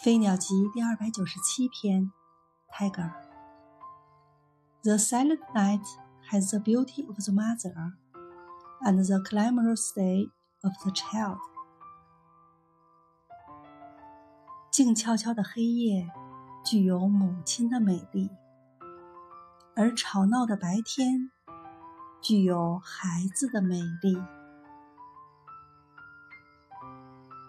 《飞鸟集》第二百九十七篇，Tiger。The silent night has the beauty of the mother, and the clamorous day of the child。静悄悄的黑夜具有母亲的美丽，而吵闹的白天具有孩子的美丽。